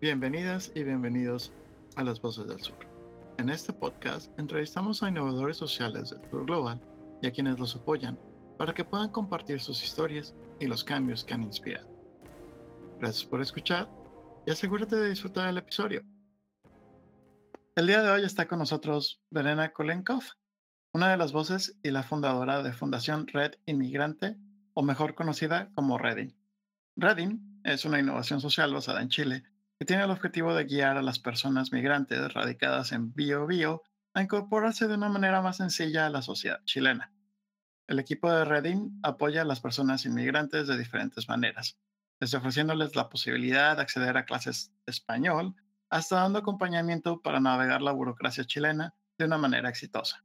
Bienvenidas y bienvenidos a Las Voces del Sur. En este podcast entrevistamos a innovadores sociales del Sur Global y a quienes los apoyan para que puedan compartir sus historias y los cambios que han inspirado. Gracias por escuchar y asegúrate de disfrutar el episodio. El día de hoy está con nosotros Verena Kolenkov, una de las voces y la fundadora de Fundación Red Inmigrante, o mejor conocida como Redin. Redin es una innovación social basada en Chile que tiene el objetivo de guiar a las personas migrantes radicadas en Bio Bio a incorporarse de una manera más sencilla a la sociedad chilena. El equipo de Reading apoya a las personas inmigrantes de diferentes maneras, desde ofreciéndoles la posibilidad de acceder a clases de español hasta dando acompañamiento para navegar la burocracia chilena de una manera exitosa.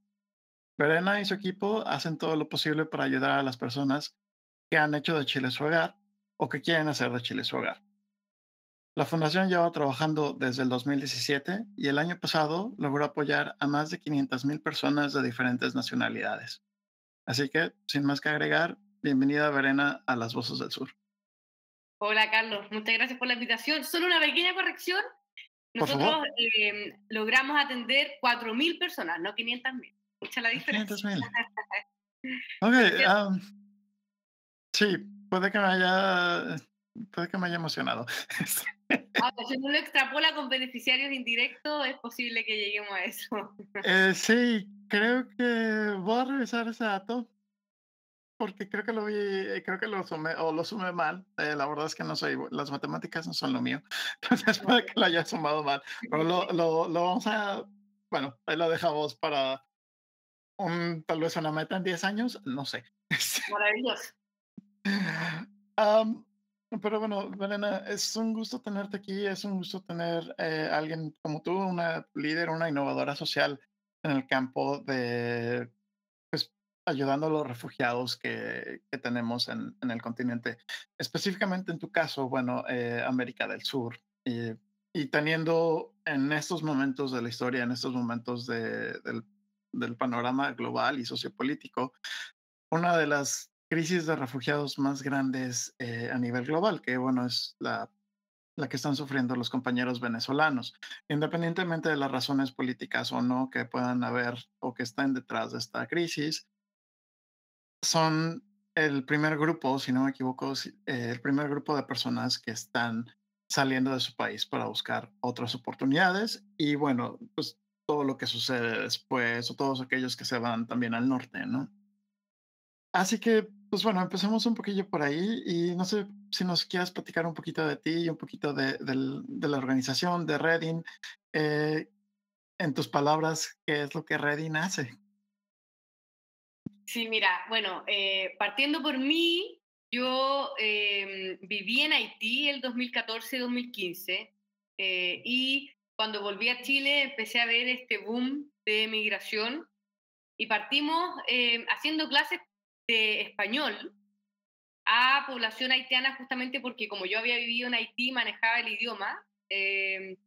Verena y su equipo hacen todo lo posible para ayudar a las personas que han hecho de Chile su hogar o que quieren hacer de Chile su hogar. La fundación lleva trabajando desde el 2017 y el año pasado logró apoyar a más de 500.000 personas de diferentes nacionalidades. Así que, sin más que agregar, bienvenida Verena a Las Voces del Sur. Hola Carlos, muchas gracias por la invitación. Solo una pequeña corrección. Nosotros eh, logramos atender 4.000 personas, no 500.000. Escucha la diferencia. 500.000. ok, um, sí, puede que me haya puede que me haya emocionado. Ahora, si uno lo extrapola con beneficiarios indirectos, es posible que lleguemos a eso. Eh, sí, creo que voy a revisar ese dato porque creo que lo vi, creo que lo sumé o lo sumé mal. Eh, la verdad es que no soy, las matemáticas no son lo mío. Entonces puede que lo haya sumado mal. Pero lo, lo, lo vamos a, bueno, ahí lo dejamos para un, tal vez una meta en 10 años, no sé. Maravilloso. Um, pero bueno, Verena, es un gusto tenerte aquí, es un gusto tener eh, alguien como tú, una líder, una innovadora social en el campo de, pues, ayudando a los refugiados que, que tenemos en, en, el continente, específicamente en tu caso, bueno, eh, América del Sur, y, y, teniendo en estos momentos de la historia, en estos momentos de, del, del panorama global y sociopolítico, una de las crisis de refugiados más grandes eh, a nivel global, que bueno, es la, la que están sufriendo los compañeros venezolanos, independientemente de las razones políticas o no que puedan haber o que estén detrás de esta crisis, son el primer grupo, si no me equivoco, eh, el primer grupo de personas que están saliendo de su país para buscar otras oportunidades y bueno, pues todo lo que sucede después o todos aquellos que se van también al norte, ¿no? Así que pues bueno, empezamos un poquillo por ahí y no sé si nos quieras platicar un poquito de ti y un poquito de, de, la organización, de Reading. Eh, en tus palabras, ¿qué es lo que Reading hace? Sí, mira, bueno, eh, partiendo por mí, yo eh, viví en Haití el 2014-2015 eh, y cuando volví a Chile empecé a ver este boom de migración y partimos eh, haciendo clases de español a población haitiana justamente porque como yo había vivido en Haití, manejaba el idioma. Eh,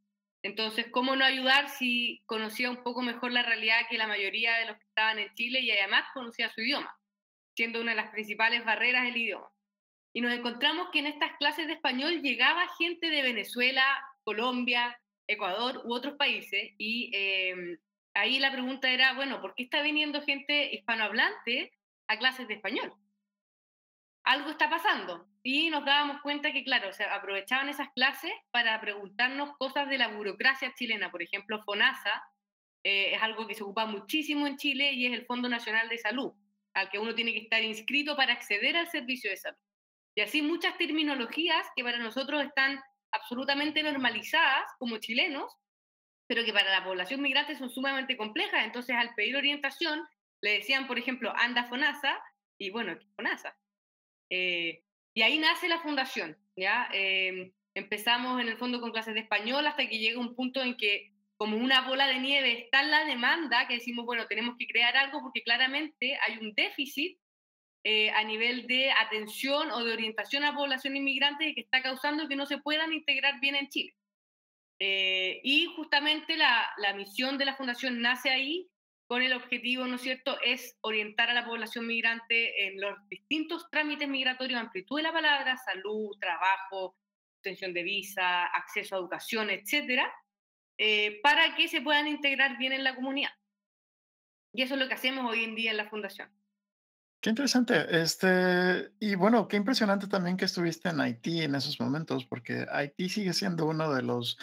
entonces, ¿cómo no ayudar si conocía un poco mejor la realidad que la mayoría de los que estaban en Chile y además conocía su idioma, siendo una de las principales barreras el idioma? Y nos encontramos que en estas clases de español llegaba gente de Venezuela, Colombia, Ecuador u otros países y eh, ahí la pregunta era, bueno, ¿por qué está viniendo gente hispanohablante a clases de español. Algo está pasando. Y nos dábamos cuenta que, claro, se aprovechaban esas clases para preguntarnos cosas de la burocracia chilena. Por ejemplo, FONASA eh, es algo que se ocupa muchísimo en Chile y es el Fondo Nacional de Salud, al que uno tiene que estar inscrito para acceder al servicio de salud. Y así muchas terminologías que para nosotros están absolutamente normalizadas como chilenos, pero que para la población migrante son sumamente complejas. Entonces, al pedir orientación, le decían, por ejemplo, anda FONASA, y bueno, FONASA. Eh, y ahí nace la fundación, ¿ya? Eh, empezamos en el fondo con clases de español hasta que llega un punto en que como una bola de nieve está la demanda que decimos, bueno, tenemos que crear algo porque claramente hay un déficit eh, a nivel de atención o de orientación a la población inmigrante que está causando que no se puedan integrar bien en Chile. y justamente la, la, misión de la fundación nace ahí con el objetivo, ¿no es cierto?, es orientar a la población migrante en los distintos trámites migratorios, amplitud de la palabra, salud, trabajo, obtención de visa, acceso a educación, etcétera, eh, para que se puedan integrar bien en la comunidad. Y eso es lo que hacemos hoy en día en la fundación. Qué interesante. Este, y bueno, qué impresionante también que estuviste en Haití en esos momentos, porque Haití sigue siendo uno de los,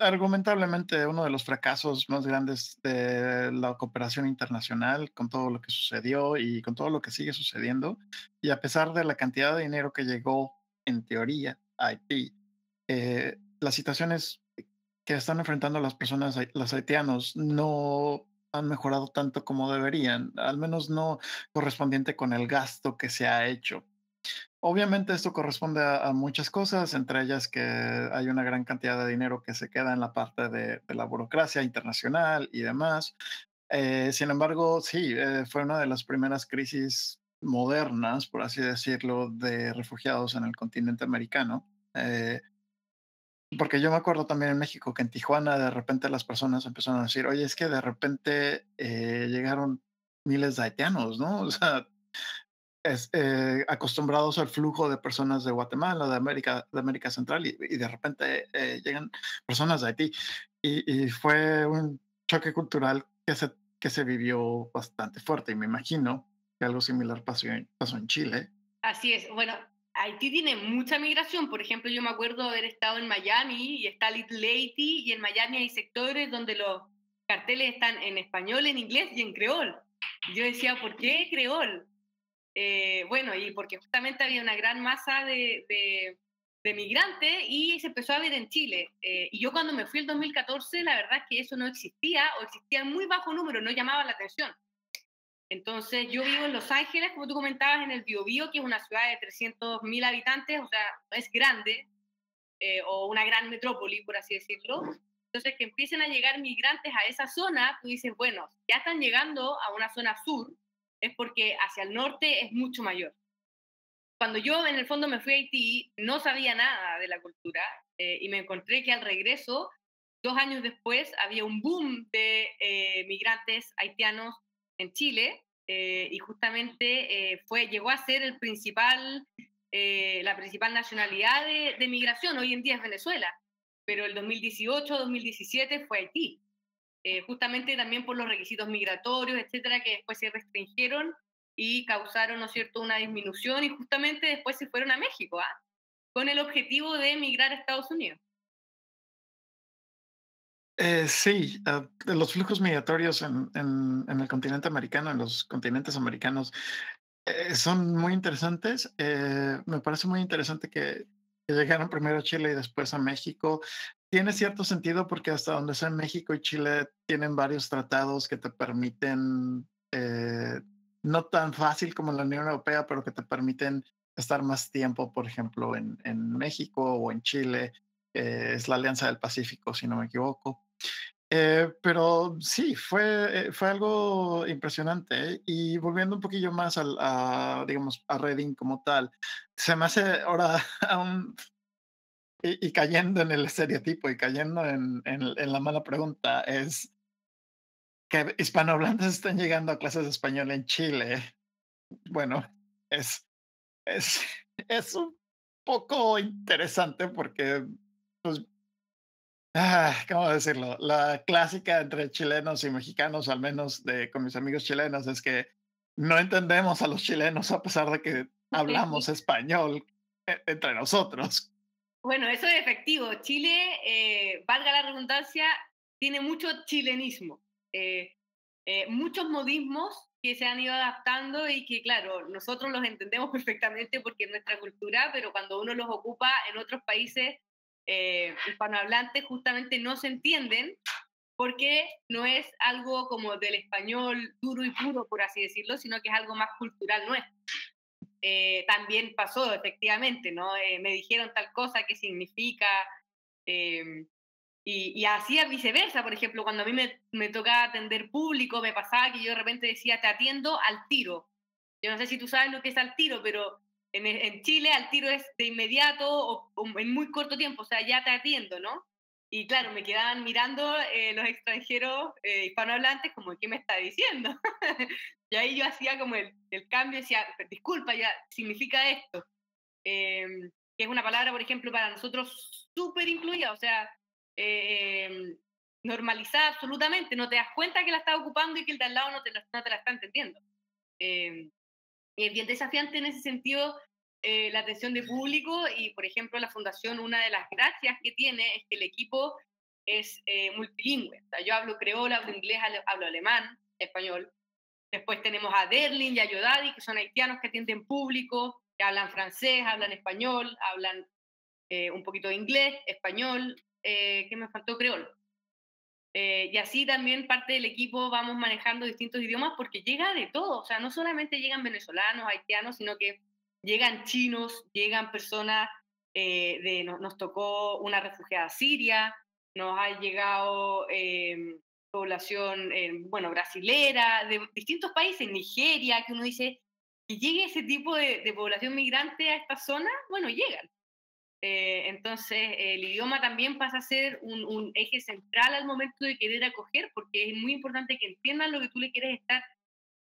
argumentablemente, uno de los fracasos más grandes de la cooperación internacional con todo lo que sucedió y con todo lo que sigue sucediendo. Y a pesar de la cantidad de dinero que llegó, en teoría, a Haití, eh, las situaciones que están enfrentando las personas, los haitianos, no han mejorado tanto como deberían, al menos no correspondiente con el gasto que se ha hecho. Obviamente esto corresponde a, muchas cosas, entre ellas que hay una gran cantidad de dinero que se queda en la parte de, la burocracia internacional y demás. Eh, sin embargo, sí, eh, fue una de las primeras crisis modernas, por así decirlo, de refugiados en el continente americano. Eh, porque yo me acuerdo también en México que en Tijuana de repente las personas empezaron a decir, oye, es que de repente llegaron miles de haitianos, ¿no? O sea, eh, acostumbrados al flujo de personas de Guatemala, de América, de América Central, y, de repente eh, llegan personas de Haití. Y, fue un choque cultural que se, que se vivió bastante fuerte, y me imagino que algo similar pasó, pasó en Chile. Así es. Bueno, Haití tiene mucha migración. Por ejemplo, yo me acuerdo haber estado en Miami y está Little Haiti y en Miami hay sectores donde los carteles están en español, en inglés y en creol. yo decía, ¿por qué creol? Eh, bueno, y porque justamente había una gran masa de, de, migrantes y se empezó a ver en Chile. Eh, y yo cuando me fui el 2014, la verdad es que eso no existía o existía en muy bajo número, no llamaba la atención. Entonces, yo vivo en Los Ángeles, como tú comentabas, en el Biobío, que es una ciudad de 300.000 habitantes, o sea, es grande, eh, o una gran metrópoli, por así decirlo. Entonces, que empiecen a llegar migrantes a esa zona, tú dices, bueno, ya están llegando a una zona sur, es porque hacia el norte es mucho mayor. Cuando yo en el fondo me fui a Haití, no sabía nada de la cultura eh, y me encontré que al regreso, dos años después, había un boom de eh, migrantes haitianos en Chile eh, y justamente eh, fue, llegó a ser el principal, eh, la principal nacionalidad de, de, migración. Hoy en día es Venezuela, pero el 2018-2017 fue Haití. Justamente también por los requisitos migratorios, etcétera, que después se restringieron y causaron, ¿no es cierto?, una disminución y justamente después se fueron a México, ¿ah? con el objetivo de emigrar a Estados Unidos. Eh, sí, ah, los flujos migratorios en, el continente americano, en los continentes americanos, eh, son muy interesantes. Eh, me parece muy interesante que, llegaron primero a Chile y después a México. Tiene cierto sentido porque hasta donde sea México y Chile tienen varios tratados que te permiten, no tan fácil como la Unión Europea, pero que te permiten estar más tiempo, por ejemplo, en, en México o en Chile. es la Alianza del Pacífico, si no me equivoco. Eh, pero sí, fue, eh, fue algo impresionante. Y volviendo un poquillo más al, a, digamos, a Reading como tal, se me hace ahora aún, y, cayendo en el estereotipo y cayendo en, en, la mala pregunta, es que hispanohablantes están llegando a clases de español en Chile. Bueno, es, es, es un poco interesante porque pues, Ah, ¿cómo decirlo? La clásica entre chilenos y mexicanos, al menos de, con mis amigos chilenos, es que no entendemos a los chilenos a pesar de que hablamos español e, entre nosotros. Bueno, eso es efectivo. Chile, eh, valga la redundancia, tiene mucho chilenismo, eh, eh, muchos modismos que se han ido adaptando y que, claro, nosotros los entendemos perfectamente porque es nuestra cultura, pero cuando uno los ocupa en otros países eh, hispanohablantes justamente no se entienden porque no es algo como del español duro y puro, por así decirlo, sino que es algo más cultural nuestro. Eh, también pasó, efectivamente, ¿no? Eh, me dijeron tal cosa, qué significa, em, y, y así viceversa, por ejemplo, cuando a mí me, me tocaba atender público, me pasaba que yo de repente decía, te atiendo al tiro. Yo no sé si tú sabes lo que es al tiro, pero en, Chile al tiro es de inmediato o, en muy corto tiempo, o sea, ya te atiendo, ¿no? Y claro, me quedaban mirando eh, los extranjeros eh, hispanohablantes como, ¿qué me está diciendo? y ahí yo hacía como el, el cambio, decía, disculpa, ya significa esto. Em, que es una palabra, por ejemplo, para nosotros súper incluida, o sea, eh, normalizada absolutamente, no te das cuenta que la estás ocupando y que el de al lado no te no te la está entendiendo. Eh, y es bien desafiante en ese sentido eh, la atención de público y, por ejemplo, la fundación, una de las gracias que tiene es que el equipo es eh, multilingüe. O sea, yo hablo creola, hablo inglés, hablo alemán, español. Después tenemos a Derlin y a Yodadi, que son haitianos que atienden público, que hablan francés, hablan español, hablan eh, un poquito de inglés, español, eh, ¿qué me faltó? Creol. Eh, y así también parte del equipo vamos manejando distintos idiomas porque llega de todo, o sea, no solamente llegan venezolanos, haitianos, sino que llegan chinos, llegan personas de, nos tocó una refugiada siria, nos ha llegado em, población, em, bueno, brasilera, de distintos países, Nigeria, que uno dice, que llegue ese tipo de, población migrante a esta zona, bueno, llegan. Eh, entonces, el idioma también pasa a ser un, eje central al momento de querer acoger, porque es muy importante que entiendan lo que tú le quieres estar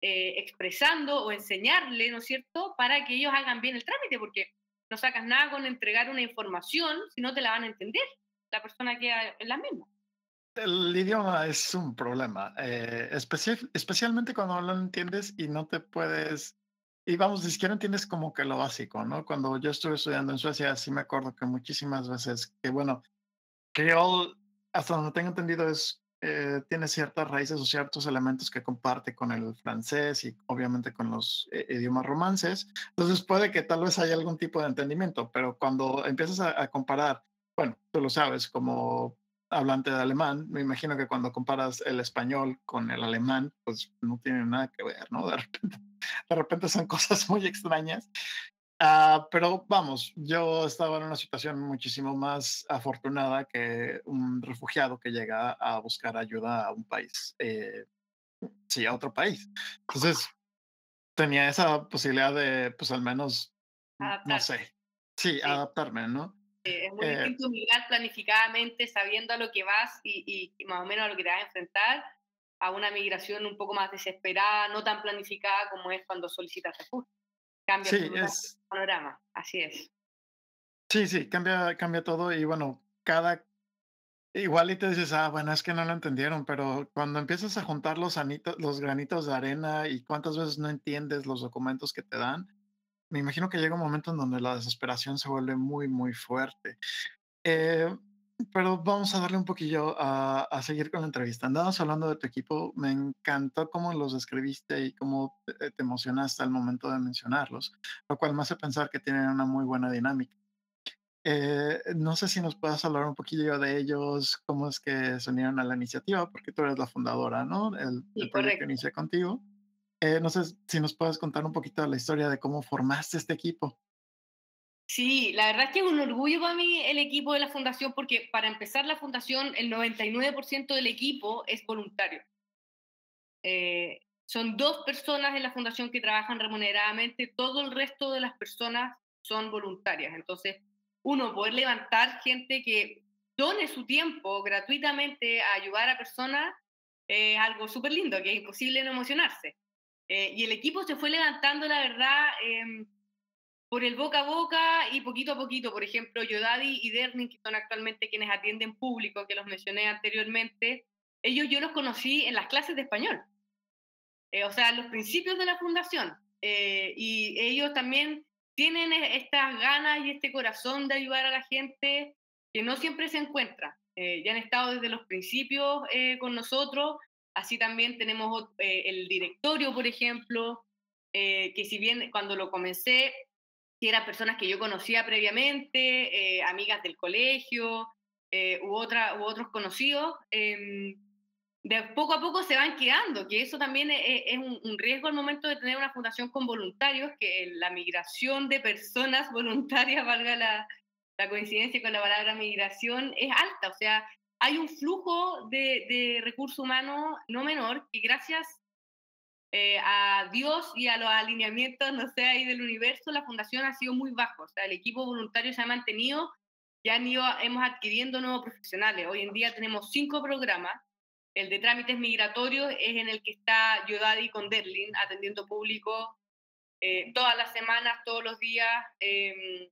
eh, expresando o enseñarle, ¿no es cierto?, para que ellos hagan bien el trámite, porque no sacas nada con entregar una información si no te la van a entender la persona que es la misma. El idioma es un problema, eh, especialmente cuando no lo entiendes y no te puedes, y vamos, ni siquiera entiendes como que lo básico, ¿no? Cuando yo estuve estudiando en Suecia, sí me acuerdo que muchísimas veces, que bueno, creol, hasta donde tengo entendido, es, eh, tiene ciertas raíces o ciertos elementos que comparte con el francés y obviamente con los eh, idiomas romances. Entonces puede que tal vez haya algún tipo de entendimiento, pero cuando empiezas a comparar bueno, tú lo sabes, como hablante de alemán, me imagino que cuando comparas el español con el alemán, pues no tiene nada que ver, ¿no? De repente, de repente son cosas muy extrañas. Uh, pero vamos, yo estaba en una situación muchísimo más afortunada que un refugiado que llega a buscar ayuda a un país, eh, sí, a otro país. Entonces, tenía esa posibilidad de, pues al menos, no sé, sí, adaptarme, ¿no? es muy eh, distinto migrar planificadamente, sabiendo a lo que vas y, más o menos a lo que te vas a enfrentar, a una migración un poco más desesperada, no tan planificada como es cuando solicitas refugio. Cambia sí, el panorama, así es. Sí, sí, cambia, cambia todo y bueno, cada... Igual y te dices, ah, bueno, es que no lo entendieron, pero cuando empiezas a juntar los, anitos, los granitos de arena y cuántas veces no entiendes los documentos que te dan, me imagino que llega un momento en donde la desesperación se vuelve muy, muy fuerte. Eh, pero vamos a darle un poquillo a, a, seguir con la entrevista. Andamos hablando de tu equipo, me encantó cómo los describiste y cómo te, emocionaste al momento de mencionarlos, lo cual me hace pensar que tienen una muy buena dinámica. Eh, no sé si nos puedas hablar un poquillo de ellos, cómo es que se unieron a la iniciativa, porque tú eres la fundadora, ¿no? El, el proyecto inicia contigo. Eh, no sé si nos puedes contar un poquito de la historia de cómo formaste este equipo. Sí, la verdad es que es un orgullo para mí el equipo de la fundación porque para empezar la fundación el 99% del equipo es voluntario. Eh, son dos personas en la fundación que trabajan remuneradamente, todo el resto de las personas son voluntarias. Entonces, uno, poder levantar gente que done su tiempo gratuitamente a ayudar a personas es algo súper lindo, que es imposible no emocionarse. Eh, y el equipo se fue levantando, la verdad, em, por el boca a boca y poquito a poquito. Por ejemplo, Yodadi y Derning, que son actualmente quienes atienden público, que los mencioné anteriormente, ellos yo los conocí en las clases de español. Eh, o sea, los principios de la fundación. Eh, y ellos también tienen e, estas ganas y este corazón de ayudar a la gente que no siempre se encuentra. ya han estado desde los principios con nosotros Así también tenemos eh, el directorio, por ejemplo, eh, que si bien cuando lo comencé, eran personas que yo conocía previamente, eh, amigas del colegio u, otra, u otros conocidos, em, de poco a poco se van quedando, que eso también es, es un, un, riesgo al momento de tener una fundación con voluntarios, que la migración de personas voluntarias, valga la, la coincidencia con la palabra migración, es alta. O sea, hay un flujo de, de recursos humanos no menor que gracias eh, a Dios y a los alineamientos, no sé, ahí del universo, la fundación ha sido muy bajo. El equipo voluntario se ha mantenido, ya han ido, hemos adquiriendo nuevos profesionales. Hoy en día tenemos cinco programas. El de trámites migratorios es en el que está Yodadi con Derlin atendiendo público eh, todas las semanas, todos los días. Em,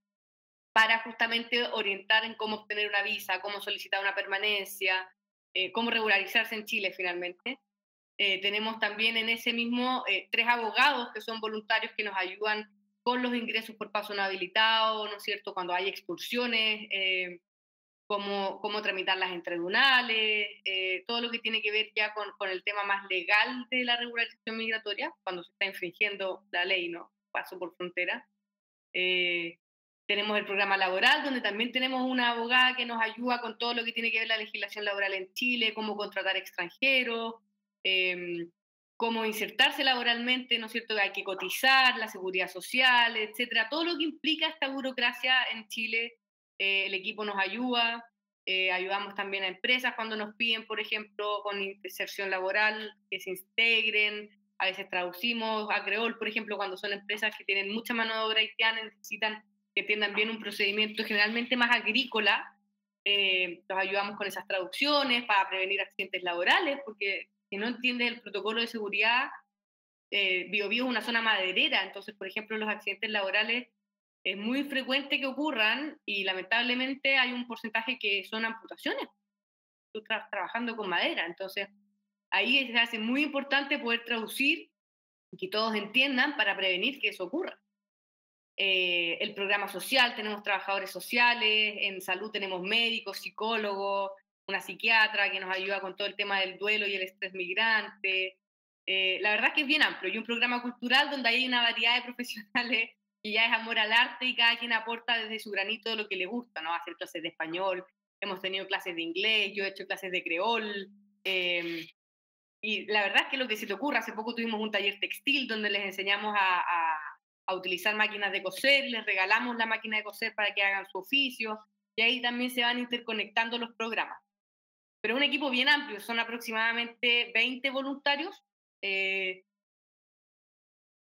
para justamente orientar en cómo obtener una visa, cómo solicitar una permanencia, eh, cómo regularizarse en Chile finalmente. Eh, tenemos también en ese mismo eh, tres abogados que son voluntarios que nos ayudan con los ingresos por paso no habilitado, ¿no es cierto? Cuando hay expulsiones, cómo, cómo tramitarlas en tribunales, todo lo que tiene que ver ya con, con, el tema más legal de la regularización migratoria, cuando se está infringiendo la ley, ¿no? Paso por frontera. Tenemos el programa laboral, donde también tenemos una abogada que nos ayuda con todo lo que tiene que ver la legislación laboral en Chile, cómo contratar extranjeros, eh, cómo insertarse laboralmente, ¿no es cierto? Hay que cotizar, la seguridad social, etcétera. Todo lo que implica esta burocracia en Chile, eh, el equipo nos ayuda. Eh, ayudamos también a empresas cuando nos piden, por ejemplo, con inserción laboral, que se integren. A veces traducimos a creol, por ejemplo, cuando son empresas que tienen mucha mano de obra haitiana, necesitan que tengan bien un procedimiento generalmente más agrícola. Eh, los ayudamos con esas traducciones para prevenir accidentes laborales, porque si no entiendes el protocolo de seguridad, eh, es una zona maderera, entonces, por ejemplo, los accidentes laborales es muy frecuente que ocurran y lamentablemente hay un porcentaje que son amputaciones. Tú estás trabajando con madera, entonces ahí se hace muy importante poder traducir y que todos entiendan para prevenir que eso ocurra. Eh, el programa social, tenemos trabajadores sociales, en salud tenemos médicos, psicólogos, una psiquiatra que nos ayuda con todo el tema del duelo y el estrés migrante. Eh, la verdad es que es bien amplio y un programa cultural donde hay una variedad de profesionales y ya es amor al arte y cada quien aporta desde su granito lo que le gusta, ¿no? Hacer clases de español, hemos tenido clases de inglés, yo he hecho clases de creol. Em, y la verdad es que lo que se te ocurra, hace poco tuvimos un taller textil donde les enseñamos a utilizar máquinas de coser, les regalamos la máquina de coser para que hagan su oficio y ahí también se van interconectando los programas. Pero un equipo bien amplio, son aproximadamente 20 voluntarios eh,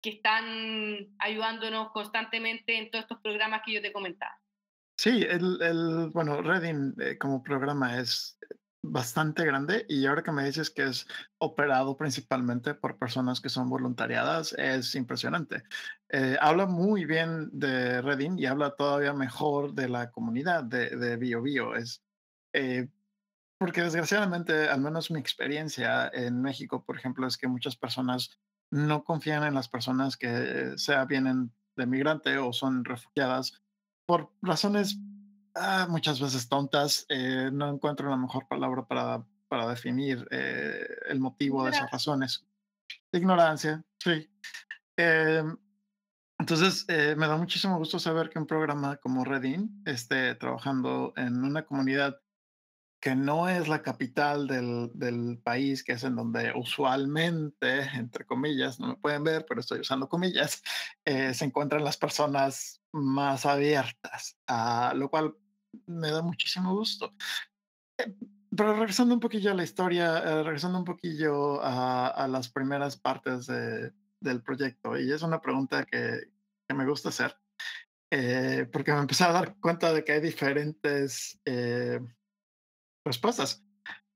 que están ayudándonos constantemente en todos estos programas que yo te comentaba. Sí, el, el bueno, Reading eh, como programa es bastante grande y ahora que me dices que es operado principalmente por personas que son voluntariadas, es impresionante. Eh, habla muy bien de Redding y habla todavía mejor de la comunidad de, de Bio Bio. Es, eh, porque desgraciadamente, al menos mi experiencia en México, por ejemplo, es que muchas personas no confían en las personas que sea vienen de migrante o son refugiadas por razones Ah, muchas veces tontas. Eh, no encuentro la mejor palabra para, para definir eh, el motivo de esas razones. Ignorancia, sí. Em, entonces, eh, me da muchísimo gusto saber que un programa como Redin esté trabajando en una comunidad que no es la capital del, del, país, que es en donde usualmente, entre comillas, no me pueden ver, pero estoy usando comillas, se encuentran las personas más abiertas, a lo cual me da muchísimo gusto. Eh, pero regresando un poquillo a la historia, eh, regresando un poquillo a, a las primeras partes de, del proyecto, y es una pregunta que, que me gusta hacer, eh, porque me empecé a dar cuenta de que hay diferentes respuestas.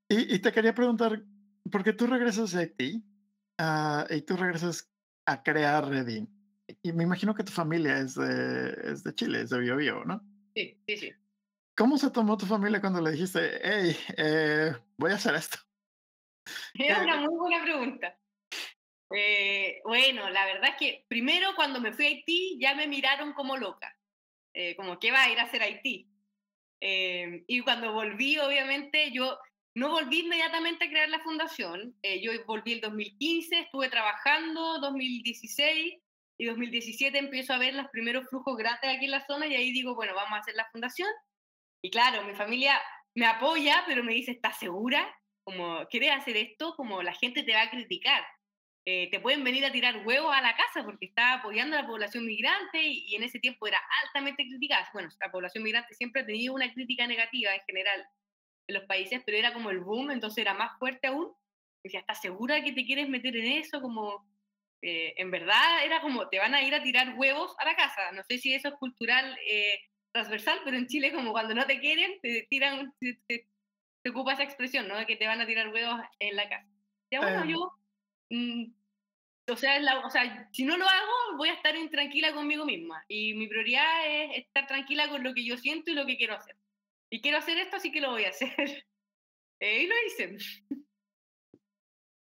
Y, y, te quería preguntar, ¿por qué tú regresas de Haití uh, y tú regresas a crear Redin? Y me imagino que tu familia es de, es de Chile, es de Bio, Bio ¿no? Sí, sí, sí. ¿Cómo se tomó tu familia cuando le dijiste, hey, eh, voy a hacer esto? Es una muy buena pregunta. Eh, bueno, la verdad es que primero cuando me fui a Haití ya me miraron como loca, eh, como que va a ir a hacer Haití. Y cuando volví, obviamente, yo no volví inmediatamente a crear la fundación. yo volví el 2015, estuve trabajando 2016 y 2017 empiezo a ver los primeros flujos grandes aquí en la zona y ahí digo, bueno, vamos a hacer la fundación y claro, mi familia me apoya, pero me dice, ¿estás segura? Como, ¿quieres hacer esto? Como la gente te va a criticar. Eh, te pueden venir a tirar huevos a la casa porque está apoyando a la población migrante y, en ese tiempo era altamente criticada. Bueno, la población migrante siempre ha tenido una crítica negativa en general en los países, pero era como el boom, entonces era más fuerte aún. Decía, ¿estás segura que te quieres meter en eso? Como, eh, en verdad era como, te van a ir a tirar huevos a la casa. No sé si eso es cultural eh, transversal, pero en Chile como cuando no te quieren, te tiran, se, ocupa esa expresión, ¿no? De que te van a tirar huevos en la casa. Ya bueno, em. yo mm, o sea, si no lo hago, voy a estar intranquila conmigo misma. Y mi prioridad es estar tranquila con lo que yo siento y lo que quiero hacer. Y quiero hacer esto, así que lo voy a hacer. Eh, y lo hice.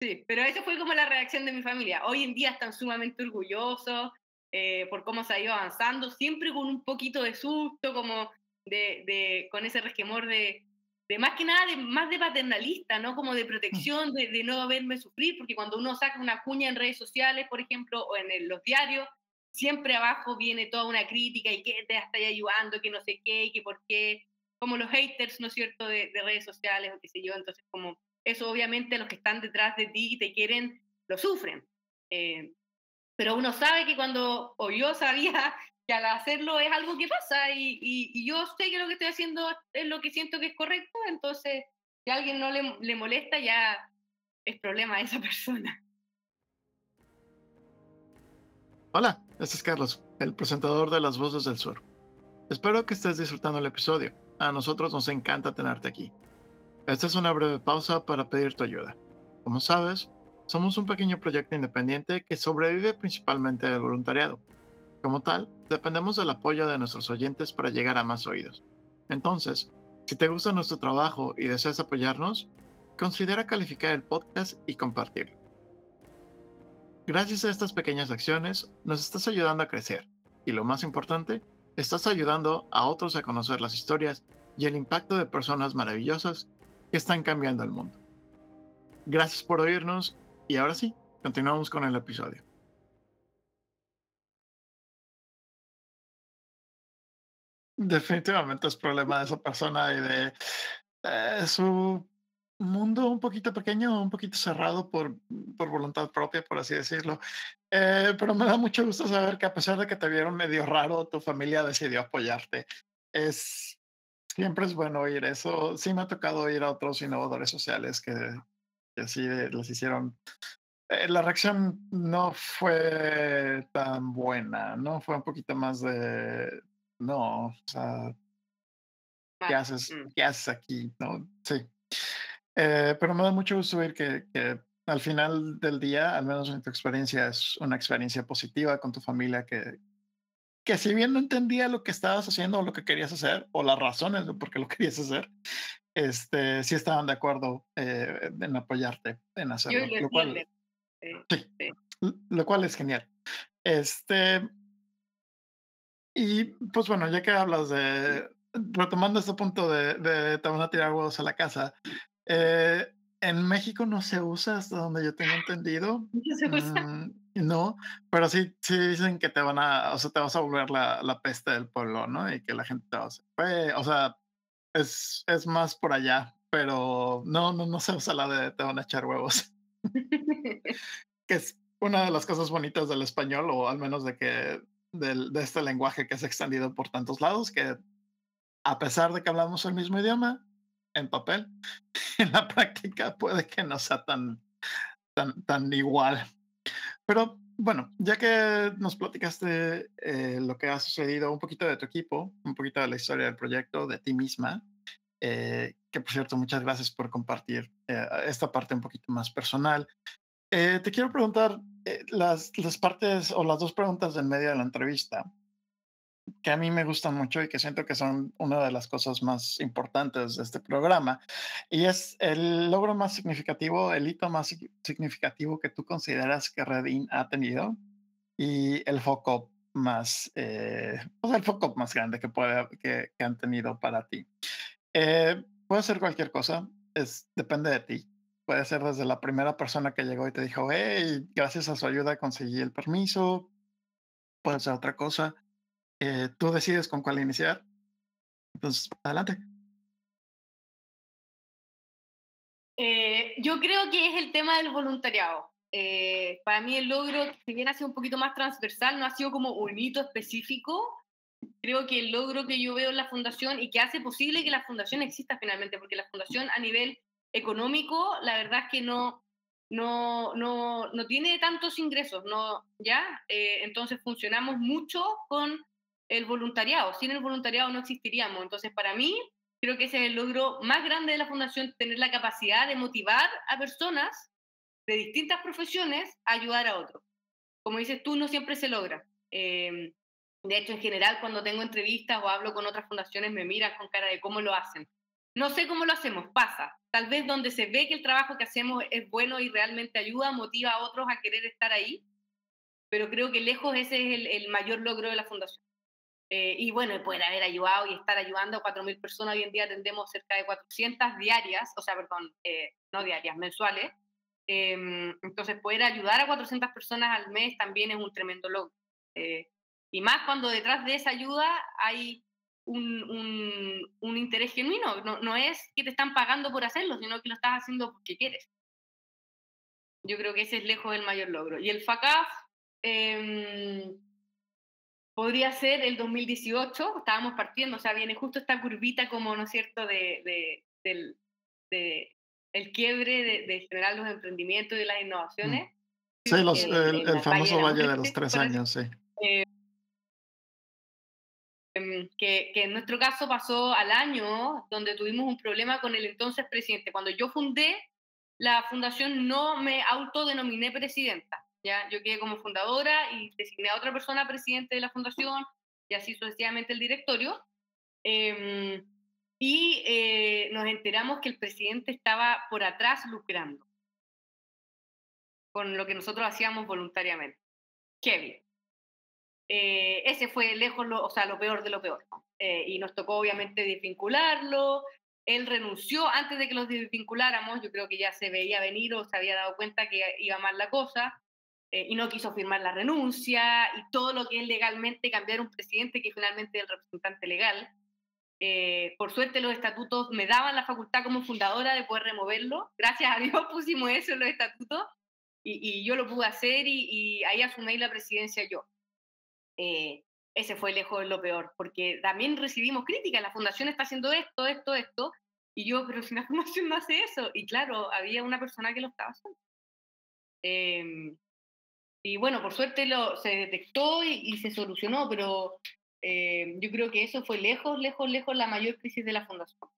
Sí, pero esa fue como la reacción de mi familia. Hoy en día están sumamente orgullosos eh, por cómo se ha ido avanzando, siempre con un poquito de susto, como de, de con ese resquemor de, de más que nada, de, más de paternalista, ¿no? Como de protección, de, de, no verme sufrir, porque cuando uno saca una cuña en redes sociales, por ejemplo, o en los diarios, siempre abajo viene toda una crítica y que te está ayudando, que no sé qué, y que por qué, como los haters, ¿no es cierto?, de, redes sociales o qué sé yo, entonces como eso obviamente los que están detrás de ti y te quieren, lo sufren. Eh, pero uno sabe que cuando, o yo sabía que al hacerlo es algo que pasa y, y, yo sé que lo que estoy haciendo es lo que siento que es correcto, entonces si a alguien no le, le molesta ya es problema de esa persona. Hola, este es Carlos, el presentador de Las Voces del Sur. Espero que estés disfrutando el episodio. A nosotros nos encanta tenerte aquí. Esta es una breve pausa para pedir tu ayuda. Como sabes, somos un pequeño proyecto independiente que sobrevive principalmente del voluntariado. Como tal, dependemos del apoyo de nuestros oyentes para llegar a más oídos. Entonces, si te gusta nuestro trabajo y deseas apoyarnos, considera calificar el podcast y compartirlo. Gracias a estas pequeñas acciones, nos estás ayudando a crecer y lo más importante, estás ayudando a otros a conocer las historias y el impacto de personas maravillosas que están cambiando el mundo. Gracias por oírnos y ahora sí, continuamos con el episodio. Definitivamente es problema de esa persona y de eh, su mundo un poquito pequeño, un poquito cerrado por, por voluntad propia, por así decirlo. Eh, pero me da mucho gusto saber que a pesar de que te vieron medio raro, tu familia decidió apoyarte. Es, siempre es bueno oír eso. Sí me ha tocado oír a otros innovadores sociales que, que así les hicieron eh, la reacción no fue tan buena, ¿no? Fue un poquito más de, no, o sea, ¿qué haces, mm. ¿qué haces aquí? ¿No? Sí. Eh, pero me da mucho gusto ver que, que, al final del día, al menos en tu experiencia, es una experiencia positiva con tu familia que, que si bien no entendía lo que estabas haciendo o lo que querías hacer, o las razones de por qué lo querías hacer, este, sí estaban de acuerdo eh, en apoyarte en hacerlo. Lo cual, sí, lo cual es genial. Este, y pues bueno, ya que hablas de, retomando este punto de, de te van a tirar huevos a la casa, eh, en México no se usa hasta donde yo tengo entendido. Mm, no, pero sí, sí dicen que te van a, o sea, te vas a volver la, la peste del pueblo, ¿no? Y que la gente te va a hacer. o sea, es, es más por allá, pero no, no, no se usa la de te van a echar huevos. que es una de las cosas bonitas del español, o al menos de que del, de este lenguaje que se ha extendido por tantos lados, que a pesar de que hablamos el mismo idioma, en papel, en la práctica puede que no sea tan, tan, tan igual. Pero bueno, ya que nos platicaste eh, lo que ha sucedido, un poquito de tu equipo, un poquito de la historia del proyecto, de ti misma, eh, que por cierto, muchas gracias por compartir eh, esta parte un poquito más personal. Eh, te quiero preguntar las, las partes o las dos preguntas en medio de la entrevista que a mí me gustan mucho y que siento que son una de las cosas más importantes de este programa. Y es el logro más significativo, el hito más significativo que tú consideras que Redin ha tenido y el foco más, eh, sea, el foco más grande que, puede, que, que han tenido para ti. Eh, puede ser cualquier cosa, es, depende de ti puede ser desde la primera persona que llegó y te dijo, hey, gracias a su ayuda conseguí el permiso, puede ser otra cosa. Eh, tú decides con cuál iniciar. Entonces, adelante. Eh, yo creo que es el tema del voluntariado. Eh, para mí el logro, si bien ha sido un poquito más transversal, no ha sido como un hito específico. Creo que el logro que yo veo en la fundación y que hace posible que la fundación exista finalmente, porque la fundación a nivel económico, la verdad es que no, no, no, no tiene tantos ingresos, ¿no? ¿ya? Eh, entonces funcionamos mucho con el voluntariado. Sin el voluntariado no existiríamos. Entonces, para mí, creo que ese es el logro más grande de la fundación, tener la capacidad de motivar a personas de distintas profesiones a ayudar a otros. Como dices tú, no siempre se logra. Em, de hecho, en general, cuando tengo entrevistas o hablo con otras fundaciones, me miran con cara de cómo lo hacen. No sé cómo lo hacemos, pasa. Tal vez donde se ve que el trabajo que hacemos es bueno y realmente ayuda, motiva a otros a querer estar ahí, pero creo que lejos ese es el, mayor logro de la fundación. Eh, y bueno, poder haber ayudado y estar ayudando a 4.000 personas, hoy en día atendemos cerca de 400 diarias, o sea, perdón, eh, no diarias, mensuales. Em, entonces, poder ayudar a 400 personas al mes también es un tremendo logro. Eh, y más cuando detrás de esa ayuda hay un, un, interés genuino. No, no, es que te están pagando por hacerlo, sino que lo estás haciendo porque quieres. Yo creo que ese es lejos del mayor logro. Y el FACAF em, podría ser el 2018, estábamos partiendo, o sea, viene justo esta curvita como, ¿no es cierto?, de, de del de el quiebre de, generar los emprendimientos y las innovaciones. Sí, los, el, famoso Valle de los Tres Años, sí. Em, que, en nuestro caso pasó al año donde tuvimos un problema con el entonces presidente. Cuando yo fundé la fundación no me autodenominé presidenta, ¿ya? yo quedé como fundadora y designé a otra persona presidente de la fundación y así sucesivamente el directorio. Em, y eh, nos enteramos que el presidente estaba por atrás lucrando con lo que nosotros hacíamos voluntariamente. Kevin. Eh, ese fue lejos, lo, o sea, lo peor de lo peor. Eh, y nos tocó obviamente desvincularlo. Él renunció antes de que los desvinculáramos, yo creo que ya se veía venir o se había dado cuenta que iba mal la cosa, eh, y no quiso firmar la renuncia y todo lo que es legalmente cambiar un presidente que finalmente es el representante legal. por suerte los estatutos me daban la facultad como fundadora de poder removerlo. Gracias a Dios pusimos eso en los estatutos y, yo lo pude hacer y, y ahí asumí la presidencia yo. Eh, ese fue lejos lo peor, porque también recibimos críticas, la fundación está haciendo esto, esto, esto, y yo, pero si la fundación no hace eso, y claro, había una persona que lo estaba haciendo. Em, y bueno, por suerte lo, se detectó y, se solucionó, pero eh, yo creo que eso fue lejos, lejos, lejos la mayor crisis de la fundación.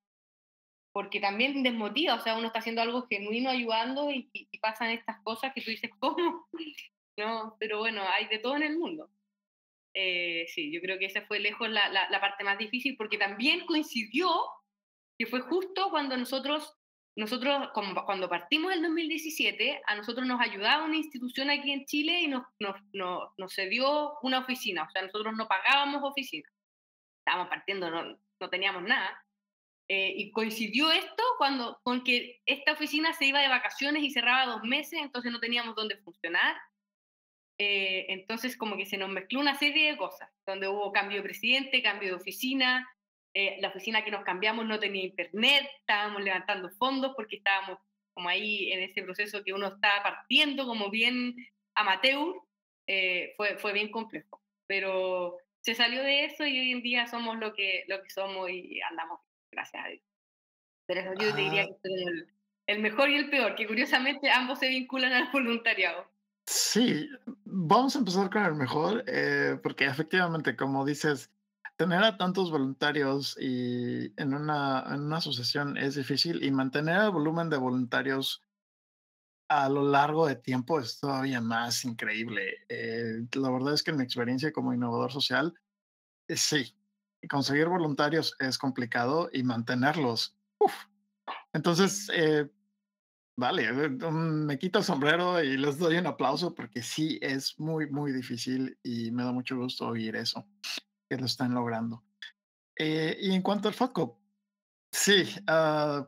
Porque también desmotiva, o sea, uno está haciendo algo genuino ayudando y, y pasan estas cosas que tú dices, ¿cómo? No, pero bueno, hay de todo en el mundo. Eh, sí, yo creo que esa fue lejos la, parte más difícil porque también coincidió que fue justo cuando nosotros, nosotros cuando partimos el 2017, a nosotros nos ayudaba una institución aquí en Chile y nos, nos, nos, nos cedió una oficina, o sea, nosotros no pagábamos oficina, estábamos partiendo, no, no teníamos nada. Eh, y coincidió esto cuando, con que esta oficina se iba de vacaciones y cerraba dos meses, entonces no teníamos dónde funcionar eh, entonces, como que se nos mezcló una serie de cosas, donde hubo cambio de presidente, cambio de oficina, eh, la oficina que nos cambiamos no tenía internet, estábamos levantando fondos porque estábamos como ahí en ese proceso que uno está partiendo como bien amateur, eh, fue, fue bien complejo. Pero se salió de eso y hoy en día somos lo que, lo que somos y andamos, gracias a Dios. Pero eso yo te diría ah. que el, el mejor y el peor, que curiosamente ambos se vinculan al voluntariado. Sí, vamos a empezar con el mejor, eh, porque efectivamente, como dices, tener a tantos voluntarios y en una, en una asociación es difícil y mantener el volumen de voluntarios a lo largo de tiempo es todavía más increíble. Eh, la verdad es que en mi experiencia como innovador social, eh, sí, conseguir voluntarios es complicado y mantenerlos. Uf. Entonces, Vale, eh, me quito el sombrero y les doy un aplauso porque sí es muy, muy difícil y me da mucho gusto oír eso, que lo están logrando. Eh, y en cuanto al foco, sí, uh,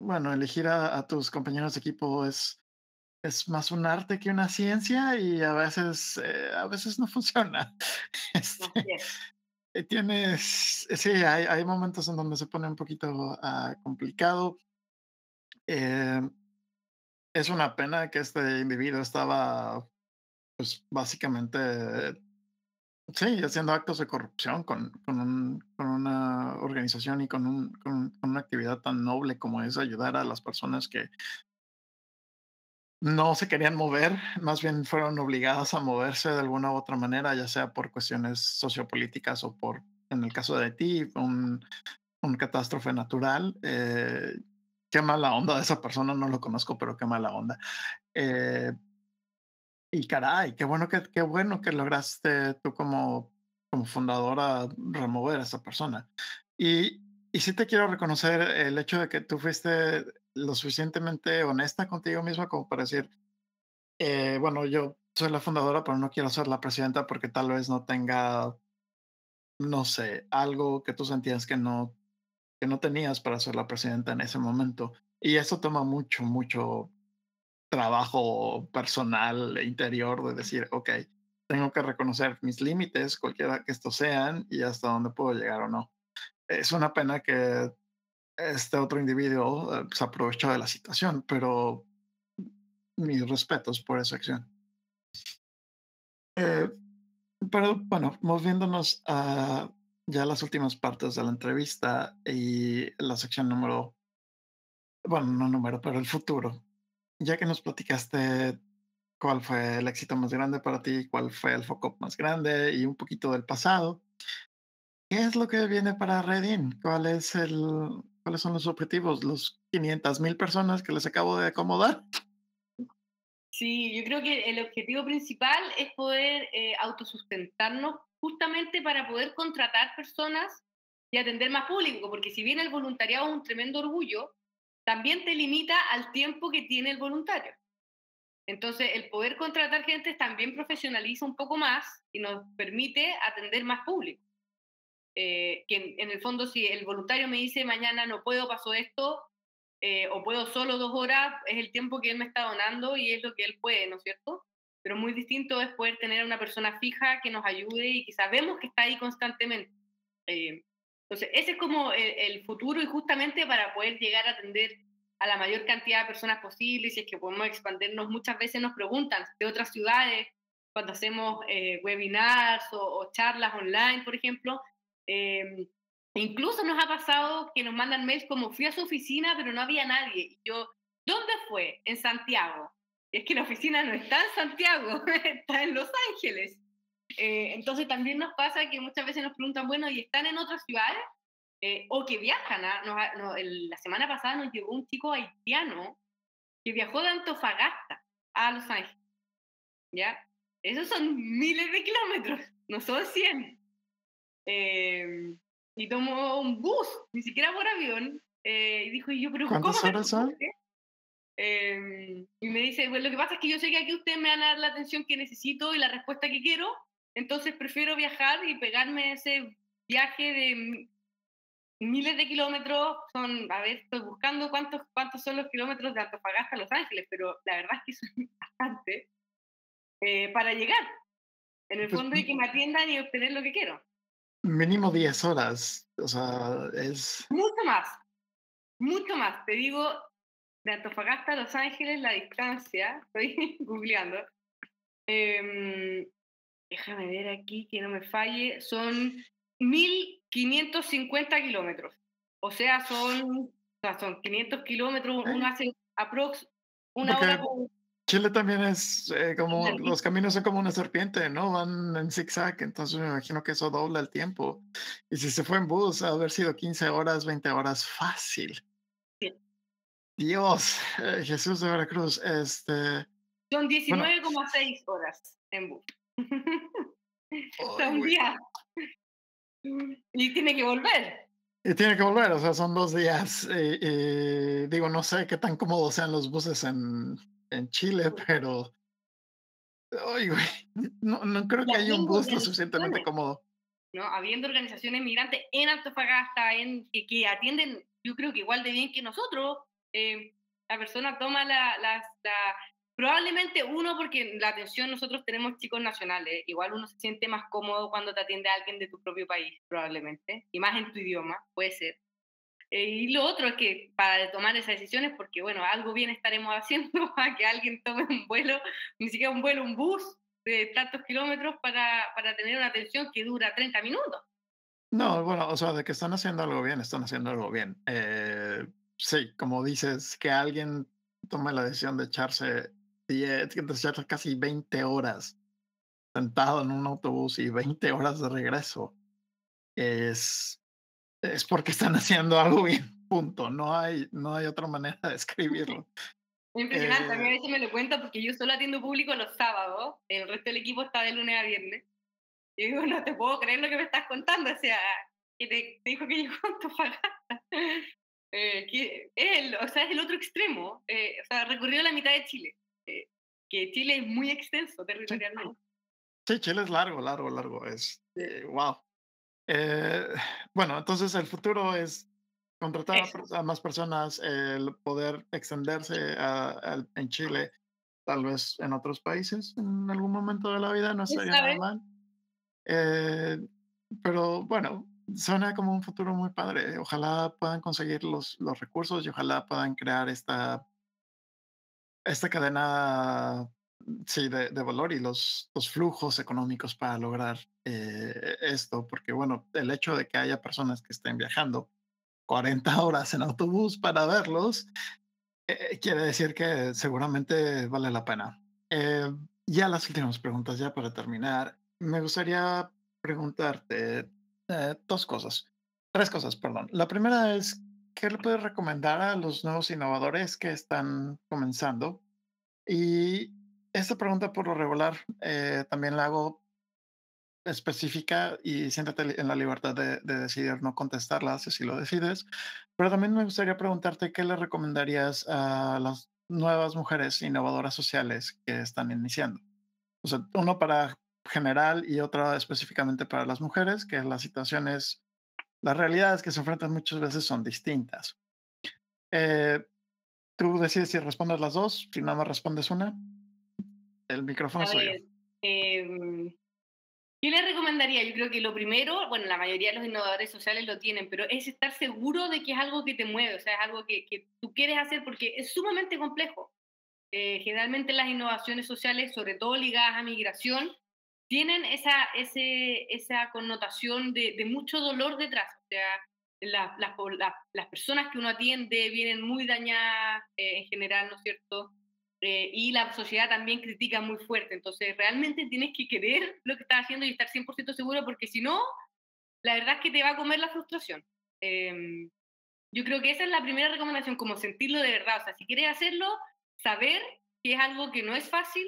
bueno, elegir a, tus compañeros de equipo es, es más un arte que una ciencia y a veces, eh, a veces no funciona. Este, tienes, sí, hay, hay, momentos en donde se pone un poquito uh, complicado. Eh, es una pena que este individuo estaba, pues básicamente, sí, haciendo actos de corrupción con, con, una organización y con, un, con, una actividad tan noble como es ayudar a las personas que no se querían mover, más bien fueron obligadas a moverse de alguna u otra manera, ya sea por cuestiones sociopolíticas o por, en el caso de Haití, un, un catástrofe natural. Eh, qué mala onda de esa persona, no lo conozco, pero qué mala onda. Eh, y caray, qué bueno que, qué bueno que lograste tú como, como fundadora remover a esa persona. Y, y sí te quiero reconocer el hecho de que tú fuiste lo suficientemente honesta contigo misma como para decir, eh, bueno, yo soy la fundadora, pero no quiero ser la presidenta porque tal vez no tenga, no sé, algo que tú sentías que no que no tenías para ser la presidenta en ese momento. Y eso toma mucho, mucho trabajo personal e interior de decir, ok, tengo que reconocer mis límites, cualquiera que estos sean, y hasta dónde puedo llegar o no. Es una pena que este otro individuo eh, se aprovechó de la situación, pero mis respetos por esa acción. Eh, pero bueno, moviéndonos a ya las últimas partes de la entrevista y la sección número, bueno, no número, pero el futuro. Ya que nos platicaste cuál fue el éxito más grande para ti, cuál fue el foco más grande y un poquito del pasado, ¿qué es lo que viene para Redin? ¿Cuál es el, ¿Cuáles son los objetivos? ¿Los 500 mil personas que les acabo de acomodar? Sí, yo creo que el objetivo principal es poder eh, autosustentarnos justamente para poder contratar personas y atender más público, porque si bien el voluntariado es un tremendo orgullo, también te limita al tiempo que tiene el voluntario. Entonces, el poder contratar gente también profesionaliza un poco más y nos permite atender más público. Eh, que en, el fondo, si el voluntario me dice mañana no puedo, pasó esto, eh, o puedo solo dos horas, es el tiempo que él me está donando y es lo que él puede, ¿no es cierto? Pero muy distinto es poder tener a una persona fija que nos ayude y que sabemos que está ahí constantemente. Eh, entonces, ese es como el, futuro y justamente para poder llegar a atender a la mayor cantidad de personas posible, si es que podemos expandirnos, muchas veces nos preguntan de otras ciudades, cuando hacemos eh, webinars o, charlas online, por ejemplo, eh, incluso nos ha pasado que nos mandan mails como fui a su oficina, pero no había nadie. Y yo, ¿dónde fue? En Santiago es que la oficina no está en Santiago, está en Los Ángeles. Eh, entonces también nos pasa que muchas veces nos preguntan, bueno, ¿y están en otras ciudades? Eh, o que viajan. ¿ah? la semana pasada nos llegó un chico haitiano que viajó de Antofagasta a Los Ángeles. ¿Ya? Esos son miles de kilómetros, no son 100. Eh, y tomó un bus, ni siquiera por avión. y dijo, y yo, pero ¿Cuántas horas son? Em, y me dice, bueno, lo que pasa es que yo sé que aquí ustedes me van a dar la atención que necesito y la respuesta que quiero, entonces prefiero viajar y pegarme ese viaje de miles de kilómetros, son, a ver, estoy buscando cuántos, cuántos son los kilómetros de Antofagasta a Los Ángeles, pero la verdad es que son bastante, eh, para llegar. En el pues fondo hay que me atiendan y obtener lo que quiero. Mínimo 10 horas, o sea, es... Mucho más, mucho más. Te digo, de Antofagasta a Los Ángeles, la distancia, estoy googleando, em, déjame ver aquí que no me falle, son 1550 kilómetros. O sea, son, son 500 kilómetros, uno hace aprox una hora. Chile también es eh, como, los caminos son como una serpiente, ¿no? Van en zigzag, entonces me imagino que eso dobla el tiempo. Y si se fue en bus, a haber sido 15 horas, 20 horas, fácil. Dios, eh, Jesús de Veracruz, este... Son 19,6 horas en bus. son día. Y tiene que volver. Y tiene que volver, o sea, son dos días. Y, digo, no sé qué tan cómodos sean los buses en, en Chile, pero... Ay, güey, no, no creo que haya un bus lo suficientemente cómodo. ¿no? Habiendo organizaciones migrantes en Antofagasta en, que, que atienden, yo creo que igual de bien que nosotros, eh, la persona toma la, la, Probablemente uno, porque la atención nosotros tenemos chicos nacionales, igual uno se siente más cómodo cuando te atiende a alguien de tu propio país, probablemente, y más en tu idioma, puede ser. Eh, y lo otro es que para tomar esas decisiones, porque bueno, algo bien estaremos haciendo a que alguien tome un vuelo, ni siquiera un vuelo, un bus de tantos kilómetros para, para tener una atención que dura 30 minutos. No, bueno, o sea, de que están haciendo algo bien, están haciendo algo bien. Eh, sí, como dices, que alguien tome la decisión de echarse, de echarse casi 20 horas sentado en un autobús y 20 horas de regreso, es, es porque están haciendo algo bien punto, no hay, no hay otra manera de escribirlo. Impresionante, a mí a veces me lo cuento porque yo solo atiendo público los sábados, el resto del equipo está de lunes a viernes. Y digo, no te puedo creer lo que me estás contando, o sea, que te, dijo que llegó a Antofagasta. Eh, que el, o sea, es el otro extremo, eh, o sea, recorrió la mitad de Chile, eh, que Chile es muy extenso territorialmente. Sí, Chile es largo, largo, largo, es, wow. bueno, entonces el futuro es contratar a, más personas, el poder extenderse en Chile, tal vez en otros países en algún momento de la vida, no estaría nada mal. pero bueno, suena como un futuro muy padre. Ojalá puedan conseguir los, los recursos y ojalá puedan crear esta, esta cadena sí, de, de valor y los, los flujos económicos para lograr eh, esto. Porque, bueno, el hecho de que haya personas que estén viajando 40 horas en autobús para verlos, eh, quiere decir que seguramente vale la pena. Eh, ya las últimas preguntas, ya para terminar. Me gustaría preguntarte, eh, dos cosas, tres cosas, perdón. La primera es, ¿qué le puedes recomendar a los nuevos innovadores que están comenzando? Y esta pregunta por lo regular eh, también la hago específica y siéntate en la libertad de, decidir no contestarla si lo decides. Pero también me gustaría preguntarte qué le recomendarías a las nuevas mujeres innovadoras sociales que están iniciando. O sea, uno para general y otra específicamente para las mujeres, que las situaciones, las realidades que se enfrentan muchas veces son distintas. Eh, tú decides si respondes las dos, si no me respondes una. El micrófono suyo. Em, ¿Qué le recomendaría? Yo creo que lo primero, bueno, la mayoría de los innovadores sociales lo tienen, pero es estar seguro de que es algo que te mueve, o sea, es algo que, que tú quieres hacer porque es sumamente complejo. Eh, generalmente las innovaciones sociales, sobre todo ligadas a migración, tienen esa, ese, esa connotación de, de, mucho dolor detrás. O sea, la, las personas que uno atiende vienen muy dañadas eh, en general, ¿no es cierto? Eh, y la sociedad también critica muy fuerte. Entonces, realmente tienes que querer lo que estás haciendo y estar 100% seguro, porque si no, la verdad es que te va a comer la frustración. Em, yo creo que esa es la primera recomendación, como sentirlo de verdad. O sea, si quieres hacerlo, saber que es algo que no es fácil,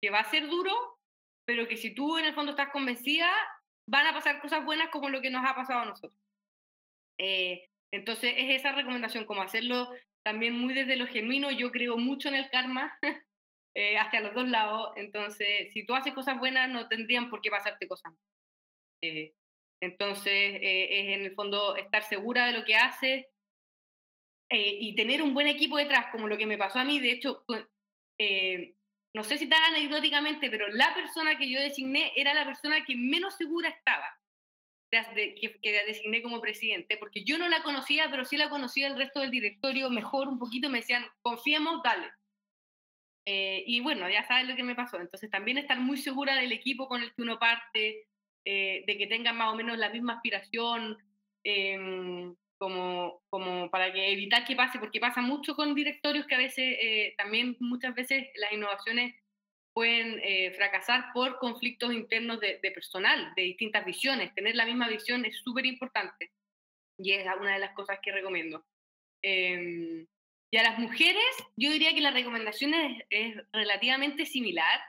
que va a ser duro, pero que si tú en el fondo estás convencida, van a pasar cosas buenas como lo que nos ha pasado a nosotros. Eh, entonces es esa recomendación, como hacerlo también muy desde lo genuino. Yo creo mucho en el karma, eh, hacia los dos lados. Entonces, si tú haces cosas buenas, no tendrían por qué pasarte cosas. Eh, entonces, es en el fondo estar segura de lo que haces y tener un buen equipo detrás, como lo que me pasó a mí. De hecho, no sé si tan anecdóticamente, pero la persona que yo designé era la persona que menos segura estaba de, que, que, designé como presidente, porque yo no la conocía, pero sí la conocía el resto del directorio mejor, un poquito, me decían, confiemos, dale. Eh, y bueno, ya sabes lo que me pasó. Entonces también estar muy segura del equipo con el que uno parte, eh, de que tengan más o menos la misma aspiración, em, como, como para que evitar que pase, porque pasa mucho con directorios que a veces, eh, también muchas veces las innovaciones pueden eh, fracasar por conflictos internos de, personal, de distintas visiones. Tener la misma visión es súper importante y es una de las cosas que recomiendo. Em, y a las mujeres, yo diría que la recomendación es, es relativamente similar,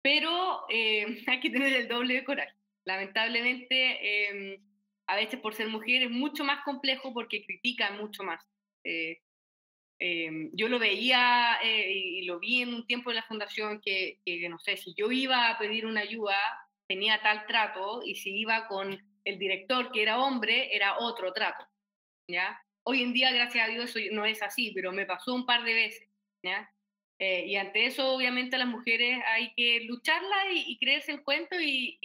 pero eh, hay que tener el doble de coraje. Lamentablemente, em, a veces por ser mujer es mucho más complejo porque critican mucho más. Eh, eh, yo lo veía eh, y lo vi en un tiempo en la fundación que, que, no sé, si yo iba a pedir una ayuda, tenía tal trato y si iba con el director que era hombre, era otro trato. ¿ya? Hoy en día, gracias a Dios, no es así, pero me pasó un par de veces. ¿ya? y ante eso, obviamente, las mujeres hay que lucharla y, y creerse el cuento y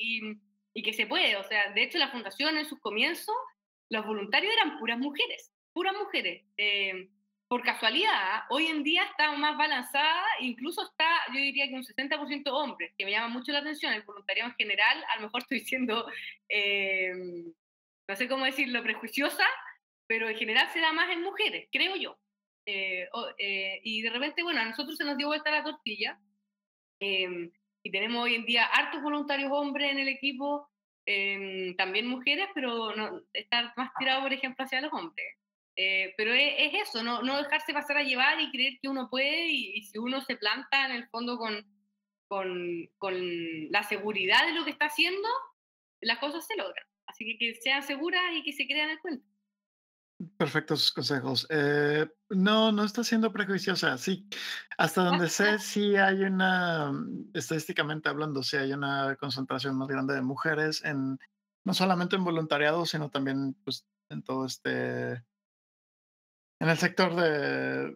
y que se puede. O sea, de hecho, la fundación en sus comienzos, los voluntarios eran puras mujeres, puras mujeres. Eh, por casualidad, hoy en día está más balanzada, incluso está, yo diría que un 60% hombres, que me llama mucho la atención. El voluntariado en general, a lo mejor estoy siendo, eh, no sé cómo decirlo, prejuiciosa, pero en general se da más en mujeres, creo yo. Eh, y de repente, bueno, a nosotros se nos dio vuelta la tortilla y tenemos hoy en día hartos voluntarios hombres en el equipo, em, también mujeres, pero no, está más tirado, por ejemplo, hacia los hombres. Eh, pero es, eso, no, no dejarse pasar a llevar y creer que uno puede y, si uno se planta en el fondo con, con, con, la seguridad de lo que está haciendo, las cosas se logran. Así que que sean seguras y que se crean el cuento. Perfectos consejos. Eh, no, no está siendo prejuiciosa. Sí, hasta donde sé, sí hay una, mm, estadísticamente hablando, sí hay una concentración más grande de mujeres en, no solamente en voluntariado, sino también pues, en todo este en el sector de,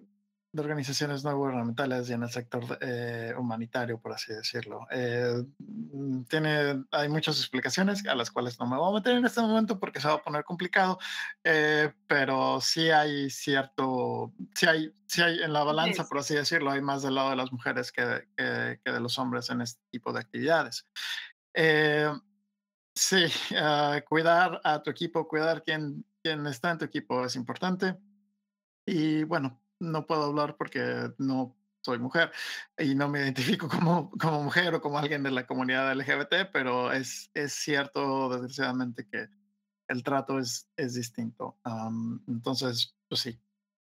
organizaciones no gubernamentales y en el sector eh, humanitario, por así decirlo. Eh, mm, tiene, hay muchas explicaciones a las cuales no me voy a meter en este momento porque se va a poner complicado, eh, pero sí hay cierto, sí hay, sí hay en la balanza, por así decirlo, hay más del lado de las mujeres que, que, de los hombres en este tipo de actividades. sí, ah, cuidar a tu equipo, cuidar quien, quien está en tu equipo es importante. Y bueno, no puedo hablar porque no soy mujer y no me identifico como, como mujer o como alguien de la comunidad LGBT, pero es, es cierto, desgraciadamente, que el trato es, es distinto. entonces, pues sí,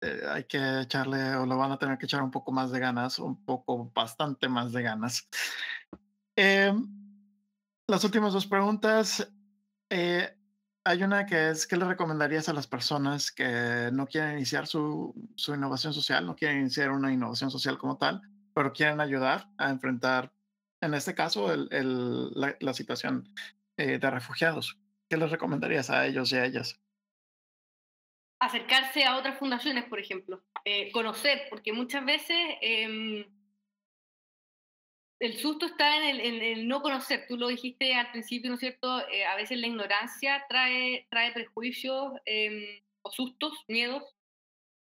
eh, hay que echarle, o lo van a tener que echar un poco más de ganas, un poco, bastante más de ganas. Em, las últimas dos preguntas. Eh, hay una que es, ¿qué le recomendarías a las personas que no quieren iniciar su, su innovación social, no quieren iniciar una innovación social como tal, pero quieren ayudar a enfrentar, en este caso, el, el, la, situación eh, de refugiados? ¿Qué les recomendarías a ellos y a ellas? Acercarse a otras fundaciones, por ejemplo. Eh, conocer, porque muchas veces... Eh, el susto está en el, no conocer. Tú lo dijiste al principio, ¿no es cierto? Eh, a veces la ignorancia trae, trae prejuicios em, o sustos, miedos.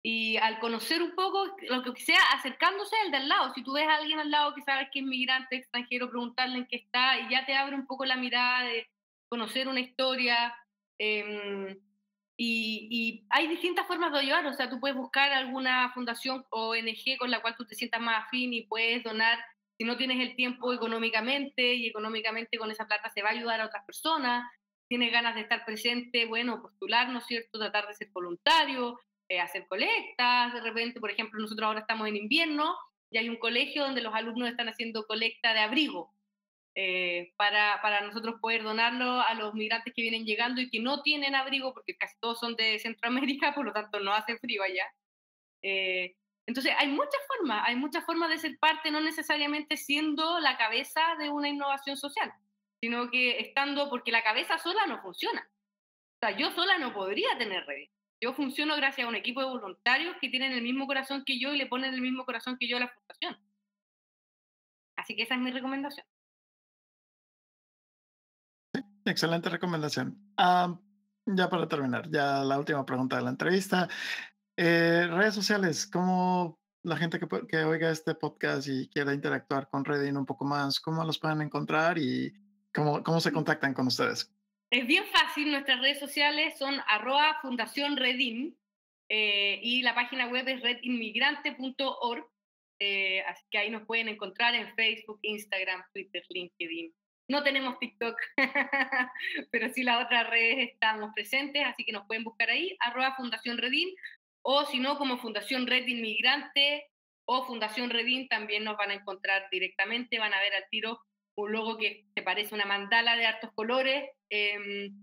Y al conocer un poco, lo que sea, acercándose al de al lado. Si tú ves a alguien al lado que sabes que es migrante, extranjero, preguntarle en qué está y ya te abre un poco la mirada de conocer una historia. Em, y, y, hay distintas formas de ayudar. O sea, tú puedes buscar alguna fundación o ONG con la cual tú te sientas más afín y puedes donar si no tienes el tiempo económicamente y económicamente con esa plata se va a ayudar a otras personas, tienes ganas de estar presente, bueno, postular, ¿no es cierto? Tratar de ser voluntario, eh, hacer colectas, de repente, por ejemplo, nosotros ahora estamos en invierno y hay un colegio donde los alumnos están haciendo colecta de abrigo. Eh, para, para, nosotros poder donarlo a los migrantes que vienen llegando y que no tienen abrigo, porque casi todos son de Centroamérica, por lo tanto no hace frío allá. Eh, entonces, hay muchas formas, hay muchas formas de ser parte, no necesariamente siendo la cabeza de una innovación social, sino que estando, porque la cabeza sola no funciona. O sea, yo sola no podría tener redes. Yo funciono gracias a un equipo de voluntarios que tienen el mismo corazón que yo y le ponen el mismo corazón que yo a la fundación. Así que esa es mi recomendación. Excelente recomendación. Ah, ya para terminar, ya la última pregunta de la entrevista. Eh, redes sociales, ¿cómo la gente que, que, oiga este podcast y quiera interactuar con Redin un poco más, cómo los pueden encontrar y cómo, cómo se contactan con ustedes? Es bien fácil, nuestras redes sociales son arroba fundación eh, y la página web es redinmigrante.org, eh, así que ahí nos pueden encontrar en Facebook, Instagram, Twitter, LinkedIn. No tenemos TikTok, pero sí las otras redes estamos presentes, así que nos pueden buscar ahí, arroba Fundación Redin o si no, como Fundación Red Inmigrante o Fundación Redin también nos van a encontrar directamente, van a ver al tiro un logo que se parece a una mandala de hartos colores em,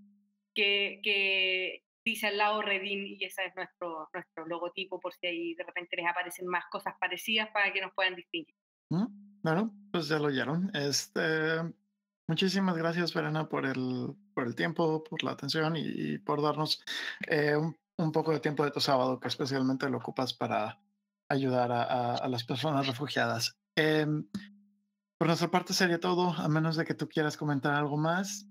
que, que, dice al lado Redin y ese es nuestro, nuestro logotipo por si ahí de repente les aparecen más cosas parecidas para que nos puedan distinguir. Mm, bueno, pues ya lo oyeron. Este, muchísimas gracias, Verena, por el, por el tiempo, por la atención y, por darnos eh, un un poco de tiempo de tu sábado que especialmente lo ocupas para ayudar a, las personas refugiadas. Em, por nuestra parte sería todo, a menos de que tú quieras comentar algo más.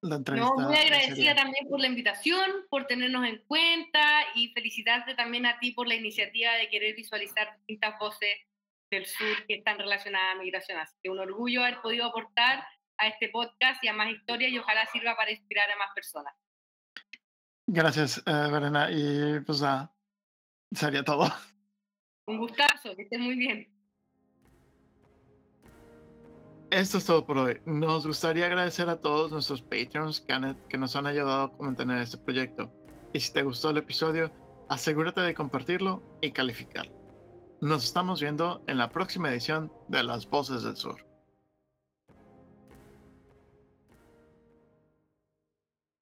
La entrevista no, muy agradecida también por la invitación, por tenernos en cuenta y felicitarte también a ti por la iniciativa de querer visualizar distintas voces del sur que están relacionadas a migración. Así que un orgullo haber podido aportar a este podcast y a más historias y ojalá sirva para inspirar a más personas. Gracias, eh, Verena. Y pues nada, sería todo. Un gustazo, que estés muy bien. Esto es todo por hoy. Nos gustaría agradecer a todos nuestros Patreons que, que nos han ayudado a mantener este proyecto. Y si te gustó el episodio, asegúrate de compartirlo y calificarlo. Nos estamos viendo en la próxima edición de Las Voces del Sur.